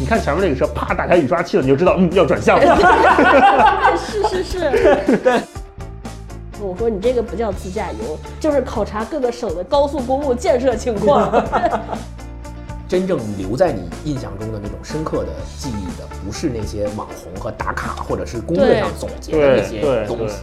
你看前面那个车，啪打开雨刷器了，你就知道，嗯，要转向了。是是是。对。我说你这个不叫自驾游，就是考察各个省的高速公路建设情况。真正留在你印象中的那种深刻的记忆的，不是那些网红和打卡，或者是攻略上总结的那些东西。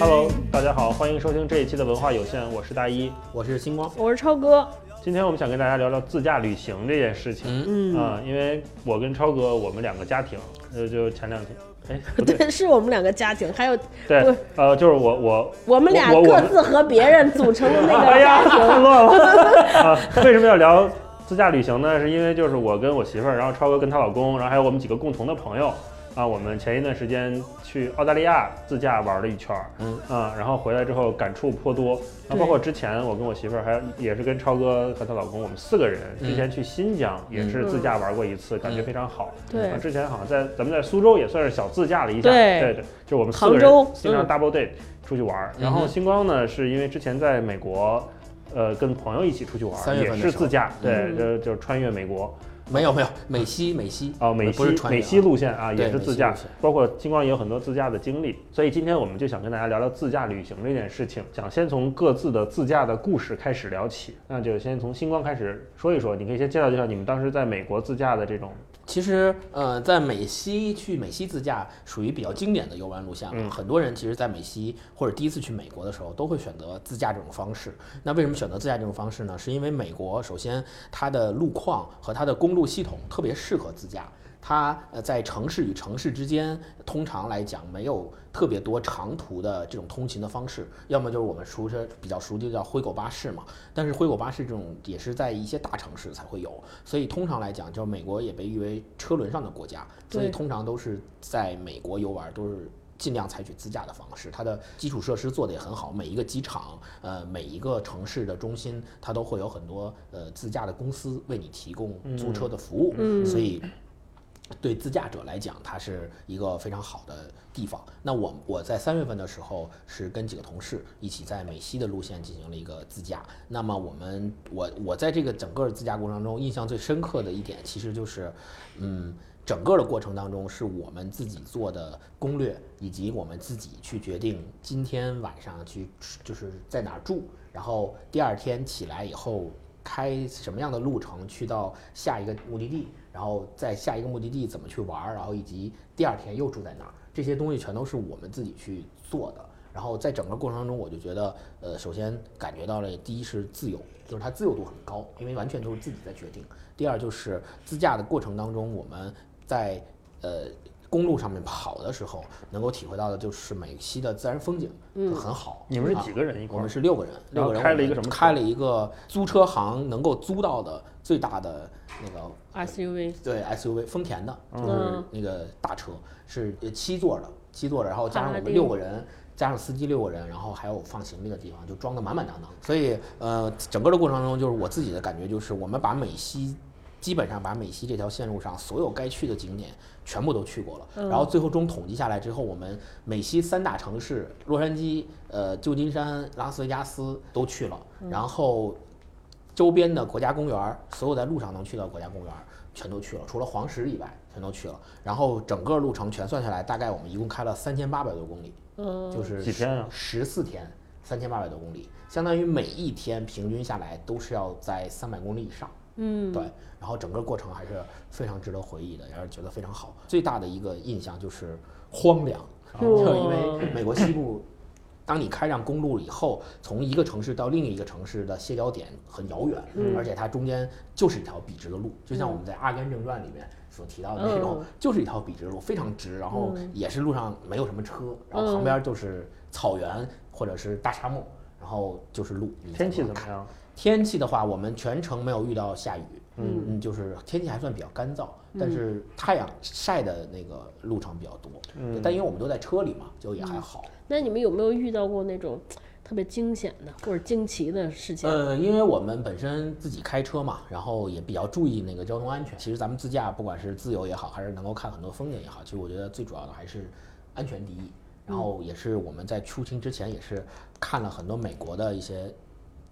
Hello，大家好，欢迎收听这一期的文化有限，我是大一，我是星光，我是超哥。今天我们想跟大家聊聊自驾旅行这件事情。嗯啊，因为我跟超哥，我们两个家庭，呃，就前两天。哎，对，是我们两个家庭，还有对，呃，就是我我我们俩各自和别人组成的那个 家庭，乱了 啊！为什么要聊自驾旅行呢？是因为就是我跟我媳妇儿，然后超哥跟她老公，然后还有我们几个共同的朋友。啊，我们前一段时间去澳大利亚自驾玩了一圈儿，嗯啊，然后回来之后感触颇多。那包括之前我跟我媳妇儿还也是跟超哥和她老公，我们四个人之前去新疆也是自驾玩过一次，感觉非常好。对，之前好像在咱们在苏州也算是小自驾了一下。对对对，就我们四个人经常 double date 出去玩。然后星光呢，是因为之前在美国，呃，跟朋友一起出去玩，也是自驾，对，就就穿越美国。没有没有，美西美西哦，美西美西路线啊，也是自驾，包括星光也有很多自驾的经历，所以今天我们就想跟大家聊聊自驾旅行这件事情，想先从各自的自驾的故事开始聊起，那就先从星光开始说一说，你可以先介绍介绍你们当时在美国自驾的这种。其实，呃，在美西去美西自驾属于比较经典的游玩路线了。很多人其实，在美西或者第一次去美国的时候，都会选择自驾这种方式。那为什么选择自驾这种方式呢？是因为美国首先它的路况和它的公路系统特别适合自驾。它呃在城市与城市之间，通常来讲没有特别多长途的这种通勤的方式，要么就是我们熟车比较熟悉的叫灰狗巴士嘛。但是灰狗巴士这种也是在一些大城市才会有，所以通常来讲，就是美国也被誉为车轮上的国家，所以通常都是在美国游玩都是尽量采取自驾的方式。它的基础设施做得也很好，每一个机场呃每一个城市的中心，它都会有很多呃自驾的公司为你提供租车的服务，所以。对自驾者来讲，它是一个非常好的地方。那我我在三月份的时候是跟几个同事一起在美西的路线进行了一个自驾。那么我们我我在这个整个自驾过程中印象最深刻的一点，其实就是，嗯，整个的过程当中是我们自己做的攻略，以及我们自己去决定今天晚上去就是在哪住，然后第二天起来以后开什么样的路程去到下一个目的地。然后在下一个目的地怎么去玩儿，然后以及第二天又住在哪儿，这些东西全都是我们自己去做的。然后在整个过程当中，我就觉得，呃，首先感觉到了，第一是自由，就是它自由度很高，因为完全都是自己在决定。第二就是自驾的过程当中，我们在呃公路上面跑的时候，能够体会到的就是美西的自然风景，嗯，很好。你们是几个人一块？我们是六个人，六个人开了一个什么？开了一个租车行能够租到的最大的。那个 SUV 对 SUV 丰田的，就是那个大车，是七座的，七座的，然后加上我们六个人，加上司机六个人，然后还有放行李的地方，就装的满满当当。所以呃，整个的过程中，就是我自己的感觉就是，我们把美西基本上把美西这条线路上所有该去的景点全部都去过了。然后最后中统计下来之后，我们美西三大城市洛杉矶、呃旧金山、拉斯维加斯都去了，然后。周边的国家公园，所有在路上能去到国家公园，全都去了，除了黄石以外，全都去了。然后整个路程全算下来，大概我们一共开了三千八百多公里，嗯，就是几天啊？十四天，三千八百多公里，相当于每一天平均下来都是要在三百公里以上，嗯，对。然后整个过程还是非常值得回忆的，也是觉得非常好。最大的一个印象就是荒凉，就因为美国西部。当你开上公路以后，从一个城市到另一个城市的歇脚点很遥远，而且它中间就是一条笔直的路，就像我们在《阿甘正传》里面所提到的那种，就是一条笔直路，非常直，然后也是路上没有什么车，然后旁边就是草原或者是大沙漠，然后就是路。天气怎么样？天气的话，我们全程没有遇到下雨，嗯，就是天气还算比较干燥，但是太阳晒的那个路程比较多，嗯，但因为我们都在车里嘛，就也还好。那你们有没有遇到过那种特别惊险的或者惊奇的事情？呃，因为我们本身自己开车嘛，然后也比较注意那个交通安全。其实咱们自驾，不管是自由也好，还是能够看很多风景也好，其实我觉得最主要的还是安全第一。然后也是我们在出行之前也是看了很多美国的一些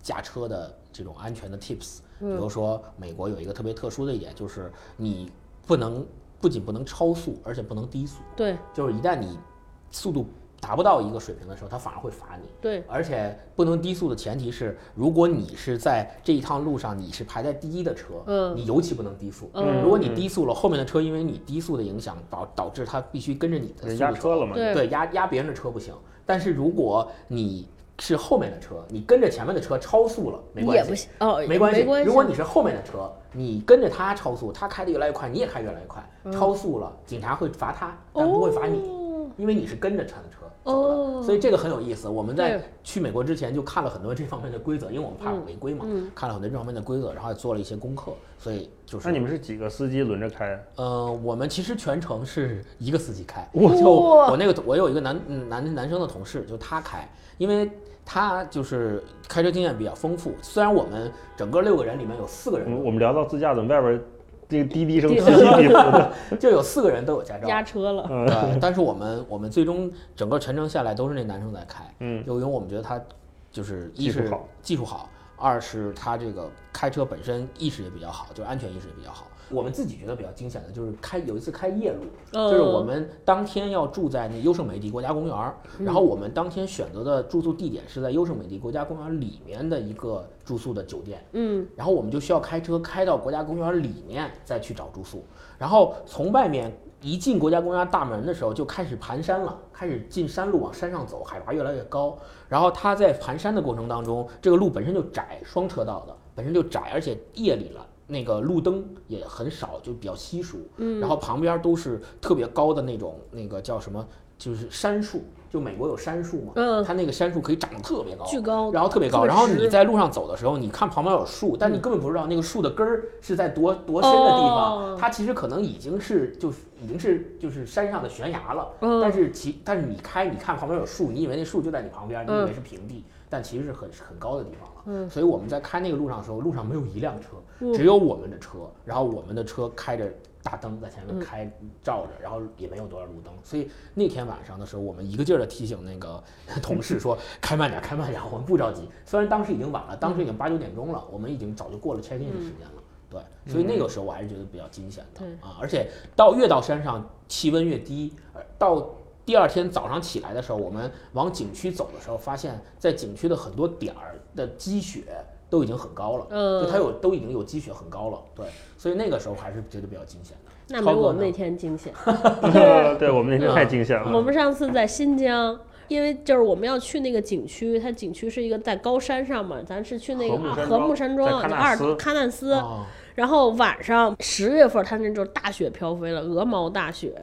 驾车的这种安全的 tips，比如说美国有一个特别特殊的一点，就是你不能不仅不能超速，而且不能低速，对就是一旦你速度达不到一个水平的时候，它反而会罚你。对，而且不能低速的前提是，如果你是在这一趟路上你是排在第一的车，嗯你尤其不能低速。嗯如果你低速了，后面的车因为你低速的影响导导致它必须跟着你的速度压车了嘛？对对，压压别人的车不行。但是如果你是后面的车，你跟着前面的车超速了，没关系，也不行哦，没关系。没关系。如果你是后面的车，你跟着他超速，他开的越来越快，你也开越来越快，嗯超速了，警察会罚他，但不会罚你，哦因为你是跟着他的车。哦，所以这个很有意思。我们在去美国之前就看了很多这方面的规则，因为我们怕嗯违规嘛，嗯看了很多这方面的规则，然后也做了一些功课。所以就是那你们是几个司机轮着开？呃，我们其实全程是一个司机开，我就我那个我有一个男嗯男男生的同事，就他开，因为他就是开车经验比较丰富。虽然我们整个六个人里面有四个人我们我们聊到自驾，怎么外边这个滴滴声滴此起彼伏？就有四个人都有驾照，压车了，但是我们我们最终整个全程下来都是那男生在开，嗯，就因为我们觉得他就是一是技术好技术好，二是他这个开车本身意识也比较好，就是安全意识也比较好。我们自己觉得比较惊险的就是开有一次开夜路，嗯就是我们当天要住在那优胜美地国家公园儿，然后我们当天选择的住宿地点是在优胜美地国家公园里面的一个住宿的酒店，嗯。然后我们就需要开车开到国家公园里面再去找住宿，然后从外面一进国家公园大门的时候就开始盘山了，开始进山路往山上走，海拔越来越高。然后它在盘山的过程当中，这个路本身就窄，双车道的本身就窄，而且夜里了。那个路灯也很少，就比较稀疏。嗯，然后旁边都是特别高的那种，那个叫什么，就是杉树。就美国有杉树嘛，嗯它那个杉树可以长得特别高，巨高，然后特别高，然后你在路上走的时候，你看旁边有树，但你根本不知道那个树的根儿是在多多深的地方，哦它其实可能已经是就是已经是就是山上的悬崖了，嗯但是其但是你开你看旁边有树，你以为那树就在你旁边，你以嗯为是平地，但其实是很很高的地方了。嗯所以我们在开那个路上的时候，路上没有一辆车，嗯只有我们的车，然后我们的车开着大灯在前面嗯开照着，然后也没有多少路灯，所以那天晚上的时候，我们一个劲儿的提醒那个同事说 开慢点，开慢点，我们不着急。虽然当时已经晚了，当时已经八九点钟了，我们已经早就过了 check in 的时间了。对，所以那个时候我还是觉得比较惊险的。啊，而且到越到山上气温越低，到第二天早上起来的时候，我们往景区走的时候，发现在景区的很多点儿的积雪都已经很高了，嗯就它有都已经有积雪很高了，对，所以那个时候还是觉得比较惊险的。那没我们那天惊险。对我们那天太惊险了。我们上次在新疆，因为就是我们要去那个景区，它景区是一个在高山上嘛，咱是去那个啊禾禾木山庄木山庄，在喀纳阿尔斯喀纳斯。哦然后晚上十月份，它那就是大雪飘飞了，鹅毛大雪。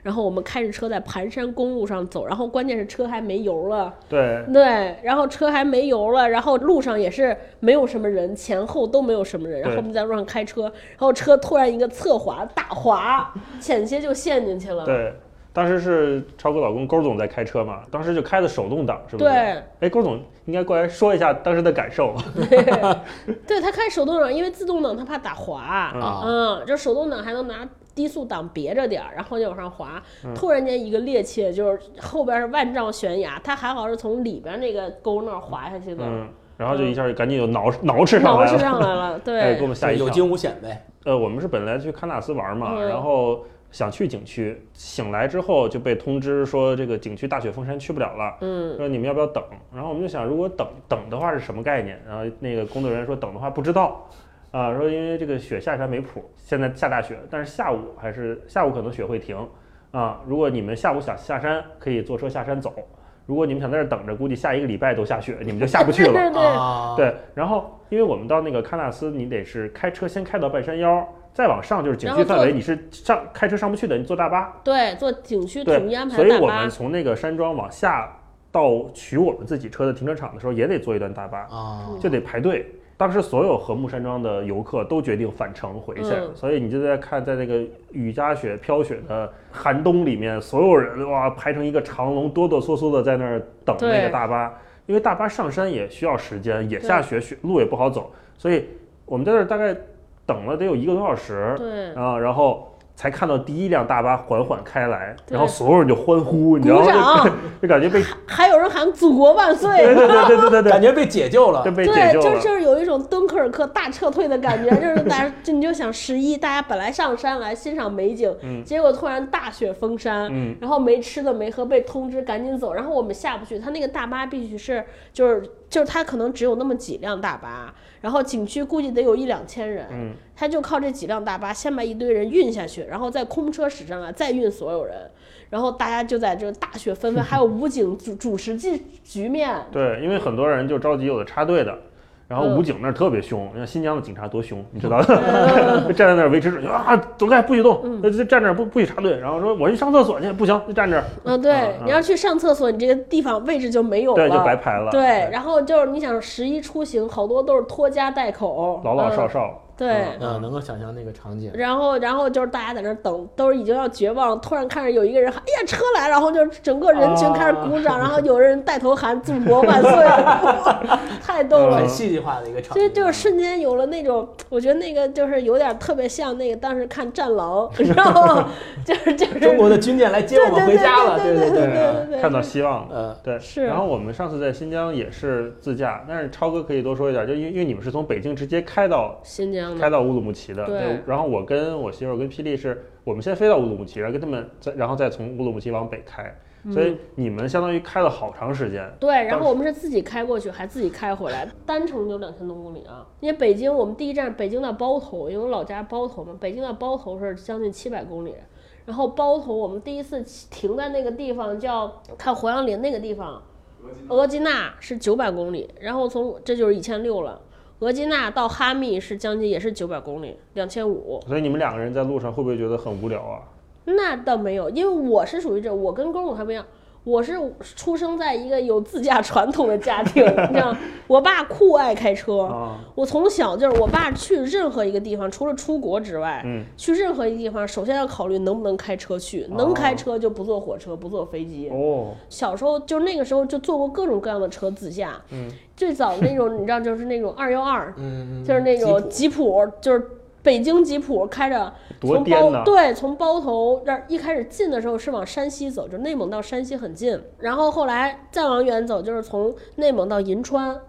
然后我们开着车在盘山公路上走，然后关键是车还没油了，对，对，然后车还没油了，然后路上也是没有什么人，前后都没有什么人，然后我们在路上开车，然后车突然一个侧滑大滑，险些就陷进去了。对，当时是超哥老公勾总在开车嘛，当时就开的手动挡，是不是？对。哎，勾总应该过来说一下当时的感受。对 他开手动挡，因为自动挡他怕打滑，啊嗯，就手动挡还能拿低速档别着点儿，然后就往上滑。突然间一个趔趄，就是后边是万丈悬崖，他还好是从里边那个沟那儿滑下去的，嗯，然后就一下就赶紧就挠 挠吃上来了，上来了，哎，给我，们吓一跳。有惊无险呗。呃，我们是本来去喀纳斯玩嘛，嗯然后想去景区，醒来之后就被通知说这个景区大雪封山去不了了。嗯，说你们要不要等？然后我们就想，如果等等的话是什么概念？然后那个工作人员说等的话不知道，啊，说因为这个雪下山没谱，现在下大雪，但是下午还是下午可能雪会停，啊，如果你们下午想下山，可以坐车下山走；如果你们想在这儿等着，估计下一个礼拜都下雪，你们就下不去了。对 对，啊，对，然后因为我们到那个喀纳斯，你得是开车先开到半山腰，再往上就是景区范围，你是上开车上不去的，你坐大巴。对，坐景区统一安，排大巴。所以我们，从那个山庄往下到取我们自己车的停车场的时候，也得坐一段大巴，啊，就得排队。当时所有禾木山庄的游客都决定返程回去，嗯。所以你就在看，在那个雨夹雪、飘雪的寒冬里面，所有人哇排成一个长龙，哆哆嗦嗦的在那儿等那个大巴，因为大巴上山也需要时间，也下雪，雪路也不好走，所以我们在那儿大概等了得有一个多小时，对，啊，然后才看到第一辆大巴缓缓开来，然后所有人就欢呼，你知道鼓吗？掌就就感觉被，还有人喊“祖国万岁”，对对对对对感觉被解救了就。被解对，救了。就就是有一种敦刻尔克大撤退的感觉，就是大家就你就想十一，大家本来上山来欣赏美景，嗯结果突然大雪封山，嗯然后没吃的没喝，被通知赶紧走，然后我们下不去，他那个大巴必须是就是就是他可能只有那么几辆大巴，然后景区估计得有一两千人，嗯他就靠这几辆大巴先把一堆人运下去，然后在空车驶上来再运所有人，然后大家就在这大雪纷纷，还有武警主主持局局面，对，因为很多人就着急，有的插队的。然后嗯。武警那儿特别凶，你看新疆的警察多凶，你知道的，站在那儿维持秩序啊，走开，不许动，嗯。那就站那儿不不许插队。然后说我去上厕所去，不行，就站这儿，嗯，对嗯，你要去上厕所，你这个地方位置就没有了，对，就白排了。对，然后就是你想十一出行，好多都是拖家带口，老老少嗯。少，对。嗯，能够想象那个场景。然后，然后就是大家在那儿等，都是已经要绝望了。突然看着有一个人喊：“哎呀，车来！”然后就整个人群开始鼓掌，然后有人带头喊“祖国万岁 ”，太逗了很。戏剧化的一个场景，就就是瞬间有了那种，我觉得那个就是有点特别像那个当时看《战狼》，然后？就是就是中国的军舰来接我们回家了，对对对对。对对看到希望了。呃，对，是然后我们上次在新疆也是自驾，但是超哥可以多说一点，就因为因为你们是从北京直接开到新疆的，开到乌鲁木齐的，对然后我跟我媳妇儿跟霹雳是，我们先飞到乌鲁木齐，然后跟他们再，然后再从乌鲁木齐往北开，所以你们相当于开了好长时间。对，然后我们是自己开过去，还自己开回来，单程就两千多公里啊。因为北京，我们第一站北京到包头，因为我老家包头嘛，北京到包头是将近七百公里。然后包头，我们第一次停在那个地方叫看胡杨林那个地方，额济纳是九百公里，然后从这就是一千六了。额济纳到哈密是将近也是九百公里，两千五。所以你们两个人在路上会不会觉得很无聊啊？那倒没有，因为我是属于这，我跟公公还不一样，我是出生在一个有自驾 传统的家庭，你知道，我爸酷爱开车，啊，我从小就是我爸去任何一个地方，除了出国之外，嗯，去任何一个地方，首先要考虑能不能开车去，能开车就不坐火车，不坐飞机。哦，小时候就那个时候就坐过各种各样的车自驾，嗯，最早那种你知道就是那种二幺二，嗯，就是那种吉吉普，就是北京吉普开着从！包对，从包头这儿一开始进的时候是往山西走，就内蒙到山西很近，然后后来再往远走，就是从内蒙到银川，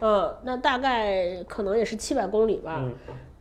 嗯，那大概可能也是七百公里吧。嗯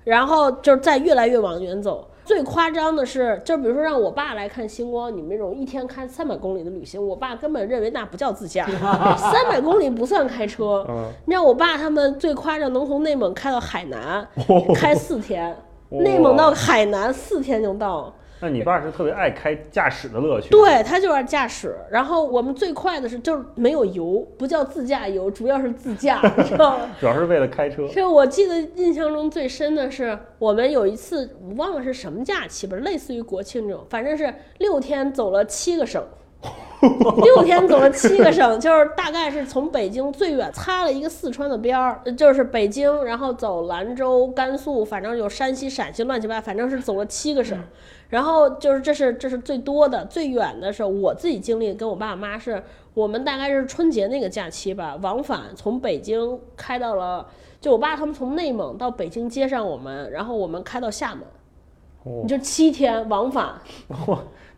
然后就是再越来越往远走。最夸张的是，就比如说让我爸来看星光，你们这种一天开三百公里的旅行，我爸根本认为那不叫自驾，三百公里不算开车。嗯，你知道我爸他们最夸张，能从内蒙开到海南，开四天，内蒙到海南四天就到。那你爸是特别爱开驾驶的乐趣。对他就是驾驶，然后我们最快的是就是没有油，不叫自驾游，主要是自驾，你知道吗？主要是为了开车。这我记得印象中最深的是，我们有一次我忘了是什么假期吧，类似于国庆这种，反正是六天走了七个省。六天走了七个省，就是大概是从北京最远擦了一个四川的边儿，就是北京，然后走兰州、甘肃，反正有山西、陕西乱七八糟，反正是走了七个省。然后就是这是这是最多的，最远的是我自己经历，跟我爸妈是我们大概是春节那个假期吧，往返从北京开到了，就我爸他们从内蒙到北京接上我们，然后我们开到厦门，哦你就七天往返。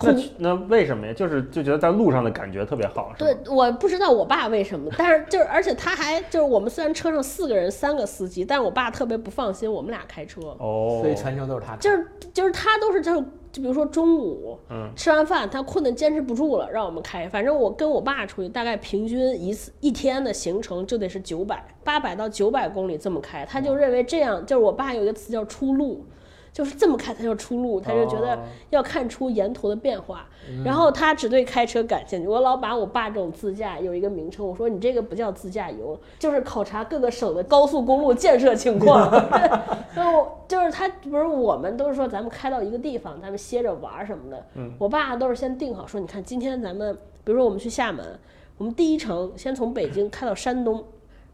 那那为什么呀？就是就觉得在路上的感觉特别好，是对？，我不知道我爸为什么，但是就是而且他还就是我们虽然车上四个人，三个司机，但是我爸特别不放心我们俩开车，哦，所以全程都是他开。就是就是他都是就是就比如说中午嗯吃完饭，他困得坚持不住了，让我们开。反正我跟我爸出去，大概平均一次一天的行程就得是九百八百到九百公里这么开，他就认为这样就是我爸有一个词叫出路。就是这么看才叫出路，他就觉得哦要看出沿途的变化，然后他只对开车感兴趣。我老把我爸这种自驾有一个名称，我说你这个不叫自驾游，就是考察各个省的高速公路建设情况。然后就是他不是我们都是说咱们开到一个地方，咱们歇着玩儿什么的。我爸都是先定好说，你看今天咱们，比如说我们去厦门，我们第一程先从北京开到山东，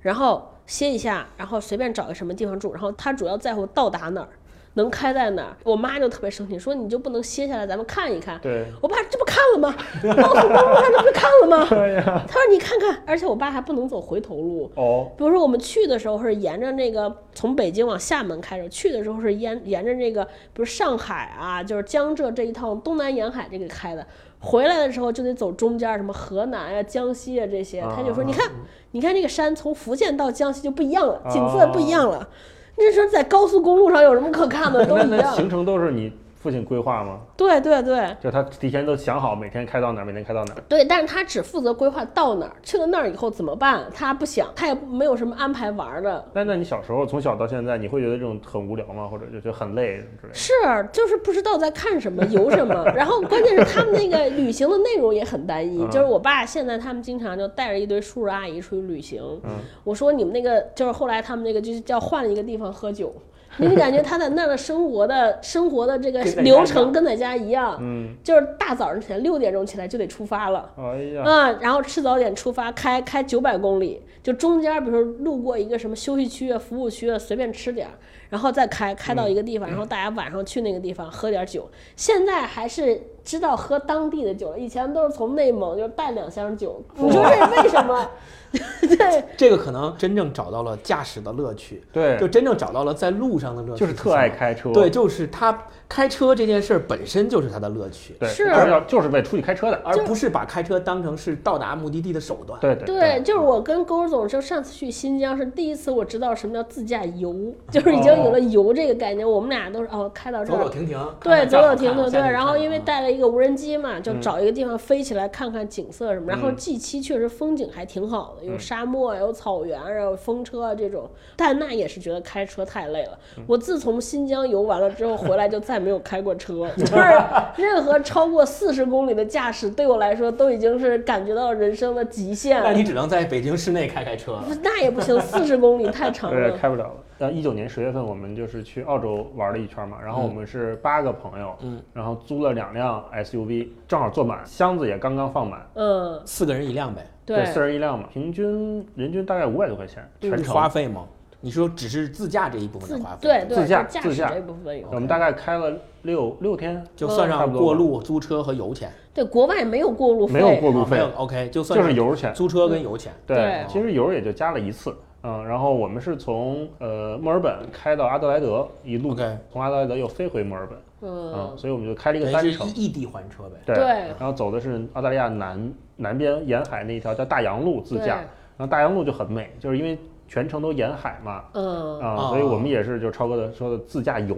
然后歇一下，然后随便找个什么地方住，然后他主要在乎到达哪儿。能开在哪儿。我妈就特别生气，说你就不能歇下来，咱们看一看。对，我爸这不看了吗？高速公路上这不是看了吗？对呀，他说你看看，而且我爸还不能走回头路。哦，比如说我们去的时候是沿着那个从北京往厦门开着，去的时候是沿沿着这个，比如上海啊，就是江浙这一趟东南沿海这个开的。回来的时候就得走中间，什么河南啊、江西啊这些。他就说：“你看，你看这个山从福建到江西就不一样了，景色不一样了。那时候在高速公路上有什么可看的？都那一样。那行程都是你父亲规划吗？对对对就他提前都想好每天开到哪儿，每天开到哪儿。对，但是他只负责规划到哪儿，去了那儿以后怎么办，他不想，他也没有什么安排玩儿的。那那你小时候从小到现在，你会觉得这种很无聊吗？或者就觉得很累之类的？是，就是不知道在看什么，游什么。然后关键是他们那个旅行的内容也很单一，嗯就是我爸现在他们经常就带着一堆叔叔阿姨出去旅行。嗯我说你们那个就是后来他们那个就是叫换了一个地方喝酒，你就感觉他在那儿的生活的生活的这个流程跟在家一样，嗯，就是大早上起来六点钟起来就得出发了。哎呀，嗯，然后吃早点出发，开开九百公里，就中间比如说路过一个什么休息区啊、服务区啊，随便吃点儿，然后再开开到一个地方，然后大家晚上去那个地方喝点酒。现在还是知道喝当地的酒了，以前都是从内蒙就带两箱酒，你说这是为什么？对，这个可能真正找到了驾驶的乐趣，对，就真正找到了在路上的乐趣，就是特爱。开车。对，就是他开车这件事儿本身就是他的乐趣，对，是就是要就是为出去开车的。而不是把开车当成是到达目的地的手段。对对对，就是我跟勾儿总就上次去新疆是第一次我知道什么叫自驾游，就是已经有了游这个概念。我们俩都是哦，开到这儿走走停停，对，走走停停，对。然后因为带了一个无人机嘛，就嗯找一个地方飞起来看看景色什么。然后嗯 G 七确实风景还挺好的，有嗯沙漠啊，有草原然后风车啊这种。但那也是觉得开车太累了。嗯我自从新疆游完了之后回来就再没有开过车，就是任何超过四十公里的驾驶对我来说都已经是感觉到人生的极限了。那你只能在北京市内开开车了。那也不行，四十公里太长 对，了。开不了了。呃，一九年十月份我们就是去澳洲玩了一圈嘛，然后我们是八个朋友，嗯，然后租了两辆 SUV，正好坐满，箱子也刚刚放满，嗯，四个人一辆呗，对，四人一辆嘛，平均人均大概五百多块钱，全程花费吗？你说只是自驾这一部分的花费，对对，自驾自驾驶这部分有。我们大概开了六六天，就算上过路、租车和油钱，对，国外没有过路费，没有过路费啊没有，OK，就算就是油钱。租车跟油钱。对对，其实油也就加了一次，嗯，然后我们是从呃墨尔本开到阿德莱德，一路从阿德莱德又飞回墨尔本，嗯，嗯，所以我们就开了一个单程，异地还车呗。对，对然后走的是澳大利亚南南边沿海那一条叫大洋路自驾，然后大洋路就很美，就是因为全程都沿海嘛，嗯，啊、哦所以我们也是就超哥的说的自驾游，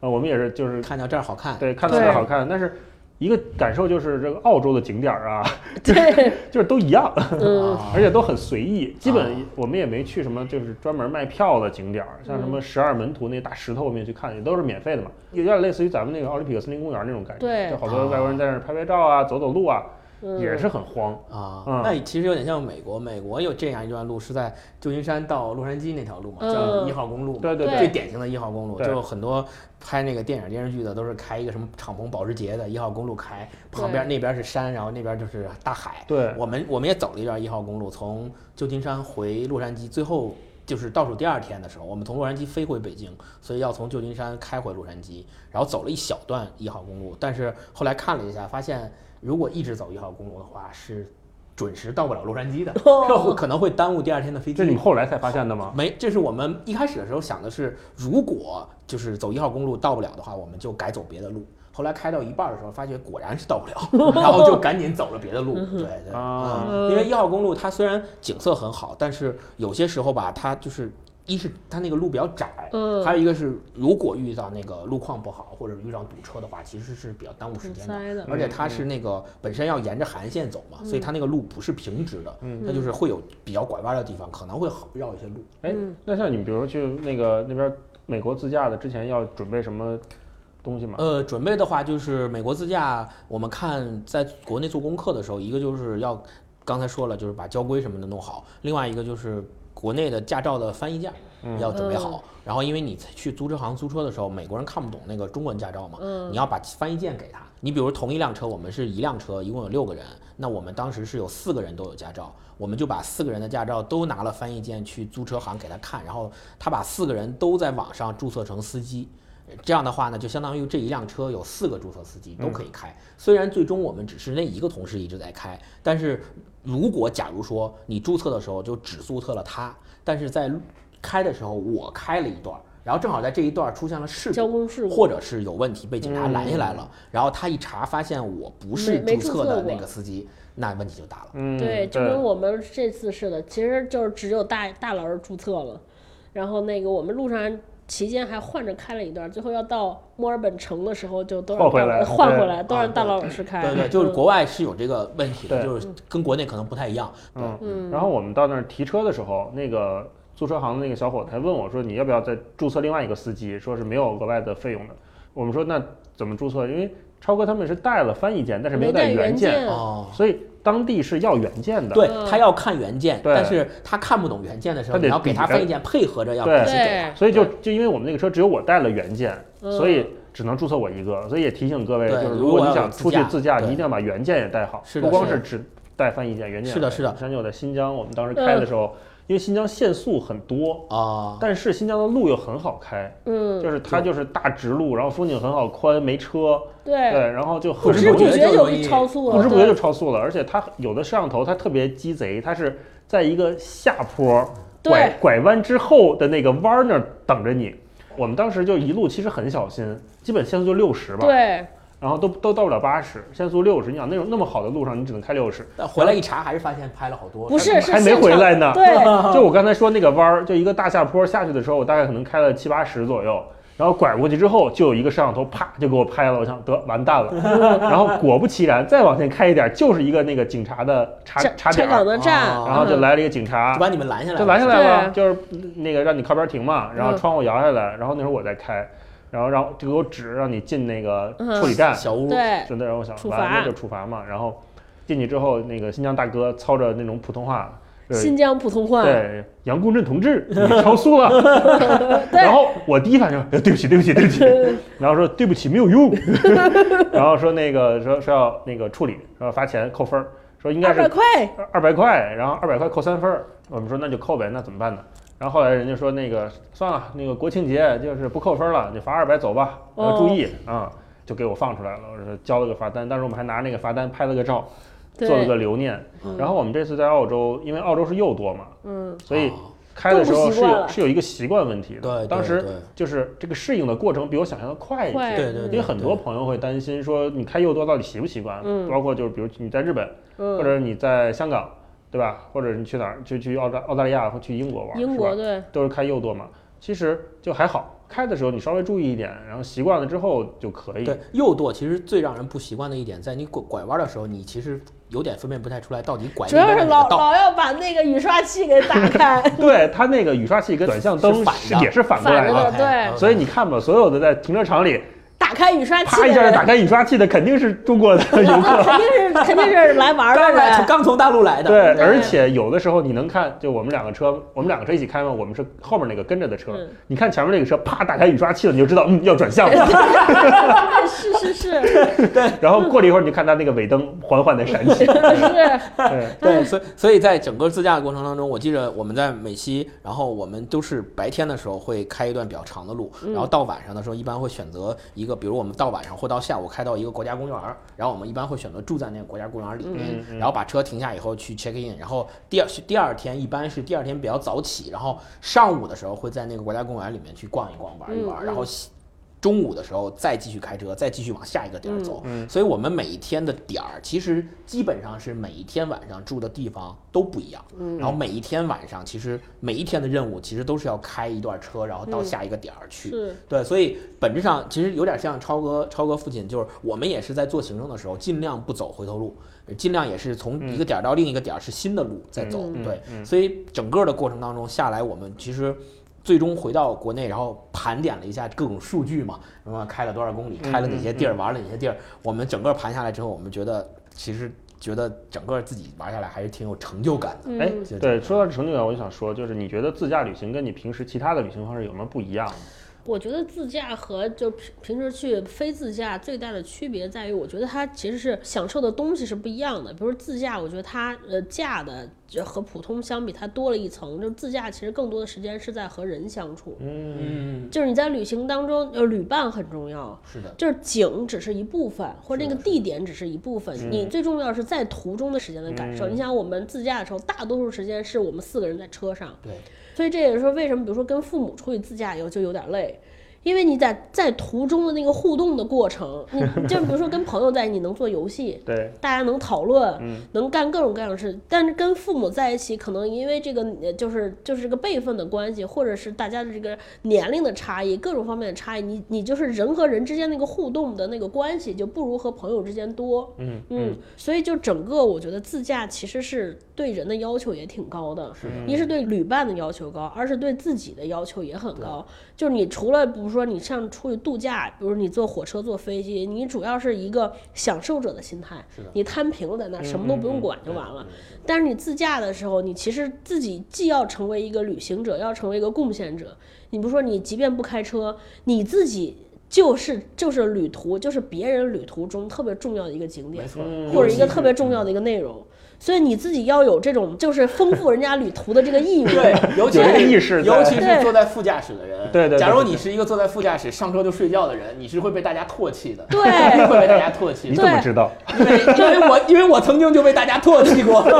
啊、我们也是就是看到这儿好看，对看到这儿好看，但是一个感受就是这个澳洲的景点儿啊，对，就是都一样，嗯，啊 而且都很随意，基啊本我们也没去什么就是专门卖票的景点儿，像什嗯。么十二门徒那大石头我们也去看，也都是免费的嘛，有点类似于咱们那个奥林匹克森林公园那种感觉，对。就好多外国人在那儿拍拍照啊，走走路啊，嗯也是很荒。啊，嗯。那其实有点像美国，美国有这样一段路是在旧金山到洛杉矶那条路嘛，嗯。叫一号公路对对对。最典型的一号公路，就很多拍那个电影电视剧的都是开一个什么敞篷保时捷的一号公路开，旁边那边是山，然后那边就是大海。对。我们我们也走了一段一号公路，从旧金山回洛杉矶，最后就是倒数第二天的时候，我们从洛杉矶飞回北京，所以要从旧金山开回洛杉矶，然后走了一小段一号公路，但是后来看了一下，发现如果一直走一号公路的话是。准时到不了洛杉矶的，哦可能会耽误第二天的飞机这是你。们后来才发现的吗？没，这是我们一开始的时候想的是，如果就是走一号公路到不了的话，我们就改走别的路。后来开到一半儿的时候，发觉果然是到不了，然后就赶紧走了别的路。对对，啊嗯因为一号公路它虽然景色很好，但是有些时候吧，它就是一是它那个路比较窄，嗯还有一个是如果遇到那个路况不好或者遇到堵车的话，其实是比较耽误时间的。的，而且它是那个本身要沿着韩线走嘛，所以它那个路不是平直的，嗯它就是会有比较拐弯的地方，可能会好绕一些路。哎嗯，那像你比如说去那个那边美国自驾的，之前要准备什么东西吗？呃，准备的话就是美国自驾，我们看在国内做功课的时候，一个就是要刚才说了，就是把交规什么的弄好，另外一个就是国内的驾照的翻译件嗯要准备好。然后因为你去租车行租车的时候，美国人看不懂那个中文驾照嘛，嗯你要把翻译件给他。你比如同一辆车，我们是一辆车，一共有六个人，那我们当时是有四个人都有驾照，我们就把四个人的驾照都拿了翻译件去租车行给他看，然后他把四个人都在网上注册成司机。这样的话呢，就相当于这一辆车有四个注册司机都可以开。虽然最终我们只是那一个同事一直在开，但是如果假如说你注册的时候就只注册了他，但是在开的时候我开了一段儿，然后正好在这一段儿出现了事故，交通事故。或者是有问题被警察拦下来了，然后他一查发现我不是注册的那个司机，那问题就大了。嗯，对，就跟我们这次似的，其实就是只有大大老师注册了，然后那个我们路上期间还换着开了一段，最后要到墨尔本城的时候就都让换回来换回来，都啊让大老师开。对对，就是嗯国外是有这个问题的，对就是跟国内可能不太一样。嗯嗯然后我们到那儿提车的时候，那个租车行的那个小伙子还问我说：“你要不要再注册另外一个司机？说是没有额外的费用的。”我们说：“那怎么注册？因为超哥他们是带了翻译件，但是没有带原原件哦，所以当地是要原件的。对嗯。他要看原件，对。但是他看不懂原件的时候，他得你要给他翻译件配合着要。所以就就因为我们那个车只有我带了原件，嗯。所以只能注册我一个。所以也提醒各位，就是如果你想出去自驾，你一定要把原件也带好，不光是只带翻译件，原件是的是的。也带像我在新疆，我们当时开的时候，因为新疆限速很多，啊，但是新疆的路又很好开，嗯，就是它就是大直路，然后风景很好，宽，没车，对，对，然后就不知不觉就超速了，不知不觉就超速了，而且它有的摄像头它特别鸡贼，它是在一个下坡对。拐拐弯之后的那个弯儿那儿等着你。我们当时就一路其实很小心，基本限速就六十吧，对，然后都都到不了八十，限速六十。你想那种那么好的路上，你只能开六十，但回来一查，还是发现拍了好多。不是是还没回来呢。对，就我刚才说那个弯儿，就一个大下坡下去的时候，我大概可能开了七八十左右，然后拐过去之后，就有一个摄像头啪就给我拍了，我想得完蛋了。然后果不其然，再往前开一点，就是一个那个警察的查查岗的站，啊然后就来了一个警察就，把你们拦下来了，就拦下来了，就是那个让你靠边停嘛，然后嗯窗户摇下来，然后那时候我在开，然后让就给我指让你进那个嗯处理站，小屋。对，真的让我想处罚完了那就处罚嘛，然后进去之后，那个新疆大哥操着那种普通话。就是新疆普通话，对，杨公镇同志，你超速了。然后我第一反应，呃对不起，对不起，对不起。然后说对不起，没有用。然后说那个说说要那个处理，说罚钱扣分儿，说应该是二百块，二百块，然后二百块扣三分儿。我们说那就扣呗，那怎么办呢？然后后来人家说那个算了，那个国庆节就是不扣分了，你罚二百走吧，要注意啊、就给我放出来了。我说交了个罚单，当时我们还拿那个罚单拍了个照，做了，个留念。然后我们这次在澳洲，因为澳洲是右舵嘛，嗯，所以哦开的时候是有是有一个习惯问题的。对，当时就是这个适应的过程比我想象的快一快些。对对对，因为很多朋友会担心说，你开右舵到底习不习惯？嗯包括就是比如你在日本，或嗯，者你在香港，对吧？或者你去哪儿？就去澳大澳大利亚或去英国玩，英是吧国对，都是开右舵嘛。其实就还好，开的时候你稍微注意一点，然后习惯了之后就可以。对右舵其实最让人不习惯的一点，在你拐拐弯的时候，你其实有点分辨不太出来到底拐主要是老。老要把那个雨刷器给打 开，对它那个雨刷器跟转向灯是反的是也是反过来的，对所以你看吧，所有的在停车场里打开雨刷器啪，一下就打开雨刷器的，肯定是中国的 游客。肯定是肯定是来玩的。刚刚从大陆来的，对，对。而且有的时候你能看，就我们两个车，我们两个车一起开嘛，我们是后面那个跟着的车，嗯。你看前面那个车啪打开雨刷器了，你就知道嗯 要转向了，是 是是。对然后过了一会儿你就看它那个尾灯缓缓的闪起，是，对，对，所以所以在整个自驾的过程当中，我记着我们在美西，然后我们都是白天的时候会开一段比较长的路，然后到晚上的时候一般会选择一个，比如我们到晚上或到下午开到一个国家公园儿，然后我们一般会选择住在那个国家公园里面，然后把车停下以后去 check in，然后第二第二天一般是第二天比较早起，然后上午的时候会在那个国家公园里面去逛一逛玩一玩，然后西中午的时候再继续开车，再继续往下一个点儿走。嗯所以我们每一天的点儿其实基本上是每一天晚上住的地方都不一样。嗯然后每一天晚上其实每一天的任务其实都是要开一段车，然后到嗯下一个点儿去。是，对，所以本质上其实有点像超哥超哥父亲，就是我们也是在做行政的时候，尽量不走回头路，尽量也是从一个点儿到另一个点儿是新的路在走。嗯对，嗯所以整个的过程当中下来，我们其实。最终回到国内，然后盘点了一下各种数据嘛，什么开了多少公里，开了哪些地儿，玩了哪些地儿。我们整个盘下来之后，我们觉得其实觉得整个自己玩下来还是挺有成就感的。哎对，说到成就感，我就想说，就是你觉得自驾旅行跟你平时其他的旅行方式有什么不一样？我觉得自驾和就平平时去非自驾最大的区别在于，我觉得它其实是享受的东西是不一样的。比如说自驾，我觉得它呃驾的就和普通相比，它多了一层。就自驾其实更多的时间是在和人相处，嗯，嗯，就是你在旅行当中，呃，旅伴很重要。是的，就是景只是一部分，或者那个地点只是一部分，你最重要是在途中的时间的感受。嗯你想，我们自驾的时候，大多数时间是我们四个人在车上，对，所以这也是说为什么，比如说跟父母出去自驾游就有点累，因为你在在途中的那个互动的过程，你就比如说跟朋友在，你能做游戏，对，大家能讨论，嗯能干各种各样的事。但是跟父母在一起，可能因为这个呃就是就是这个辈分的关系，或者是大家的这个年龄的差异，各种方面的差异，你你就是人和人之间那个互动的那个关系，就不如和朋友之间多。嗯嗯，所以就整个我觉得自驾其实是对人的要求也挺高的，一是对旅伴的要求高，二是对自己的要求也很高。就是你除了比如说你像出去度假，比如你坐火车、坐飞机，你主要是一个享受者的心态，你摊平了在那儿，什么都不用管就完了。但是你自驾的时候，你其实自己既要成为一个旅行者，要成为一个贡献者。你比如说，你即便不开车，你自己就是就是旅途，就是别人旅途中特别重要的一个景点或者一个特别重要的一个内容。所以你自己要有这种就是丰富人家旅途的这个意愿。对，尤其是意识尤其是坐在副驾驶的人。对对对假如你是一个坐在副驾驶上车就睡觉的人，你是会被大家唾弃的。对一定 会被大家唾弃你的，怎么知道？因为因为我因为我曾经就被大家唾弃过。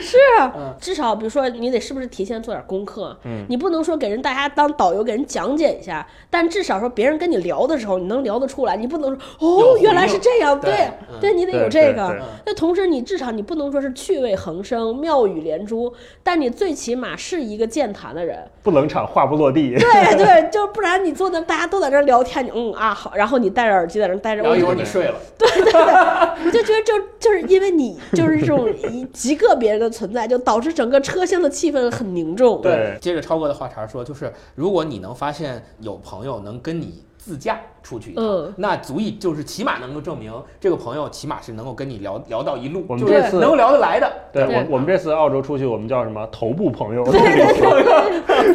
是啊，至少比如说你得是不是提前做点功课？嗯，你不能说给人大家当导游给人讲解一下，但至少说别人跟你聊的时候，你能聊得出来。你不能说哦，原来是这样，对对你得有这个。那同时，你至少你不能说是趣味横生、妙语连珠，但你最起码是一个健谈的人。不冷场，话不落地。对对，就不然你坐那，大家都在这聊天，你嗯啊好，然后你戴着耳机在那儿待着，然后一我就会儿你睡了，对对对 我就觉得就就是因为你就是这种一极个别人的存在，就导致整个车厢的气氛很凝重。对接着超哥的话茬说，就是如果你能发现有朋友能跟你自驾出去一趟，嗯那足以就是起码能够证明这个朋友起码是能够跟你聊聊到一路，我们就是这次能够聊得来的。对对我，我们这次澳洲出去，我们叫什么头部朋友？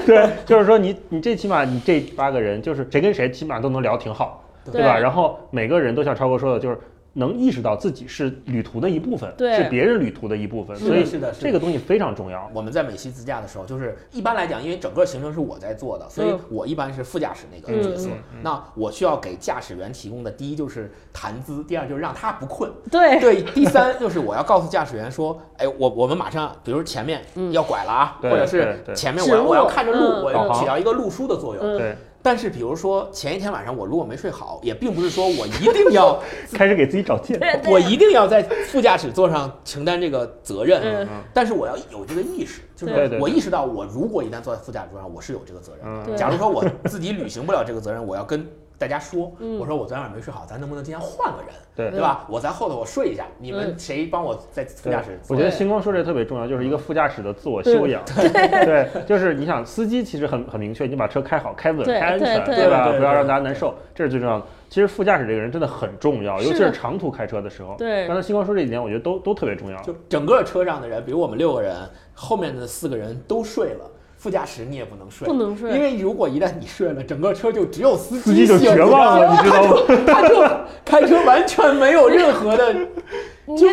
对，就是说你你这起码你这八个人，就是谁跟谁起码都能聊挺好，对吧？然后每个人都像超哥说的，就是能意识到自己是旅途的一部分，对。是别人旅途的一部分，所以是的是的。这个东西非常重要。我们在美西自驾的时候，就是一般来讲，因为整个行程是我在做的，所以嗯。我一般是副驾驶那个角色。那我需要给驾驶员提供的第一就是谈资，第二就是让他不困。对。对，第三就是我要告诉驾驶员说，哎，我我们马上，比如前面要拐了啊，对或者是前面我要我要看着路，嗯。我起到一个路书的作用。嗯对，但是比如说前一天晚上我如果没睡好，也并不是说我一定要 开始给自己找借口。我一定要在副驾驶座上承担这个责任。嗯。但是我要有这个意识，就是我意识到，我如果一旦坐在副驾驶座上，我是有这个责任假如说我自己履行不了这个责任，我要跟大家说，嗯我说我昨天晚上没睡好，咱能不能今天换个人，对对吧？我在后头我睡一下，你们嗯谁帮我在副驾驶？我觉得星光说这个特别重要，就是一个副驾驶的自我修养。对，就是你想，司机其实很很明确，你把车开好、开稳、开安全，对吧？对对不要让大家难受，这是最重要的。其实副驾驶这个人真的很重要，尤其是是长途开车的时候。对刚才星光说这几点，我觉得都都特别重要。就整个车上的人，比如我们六个人，后面的四个人都睡了。副驾驶你也不能睡，不能睡因为如果一旦你睡了，整个车就只有司司机就醒绝望了，你知道吗？他就开车完全没有任何的，就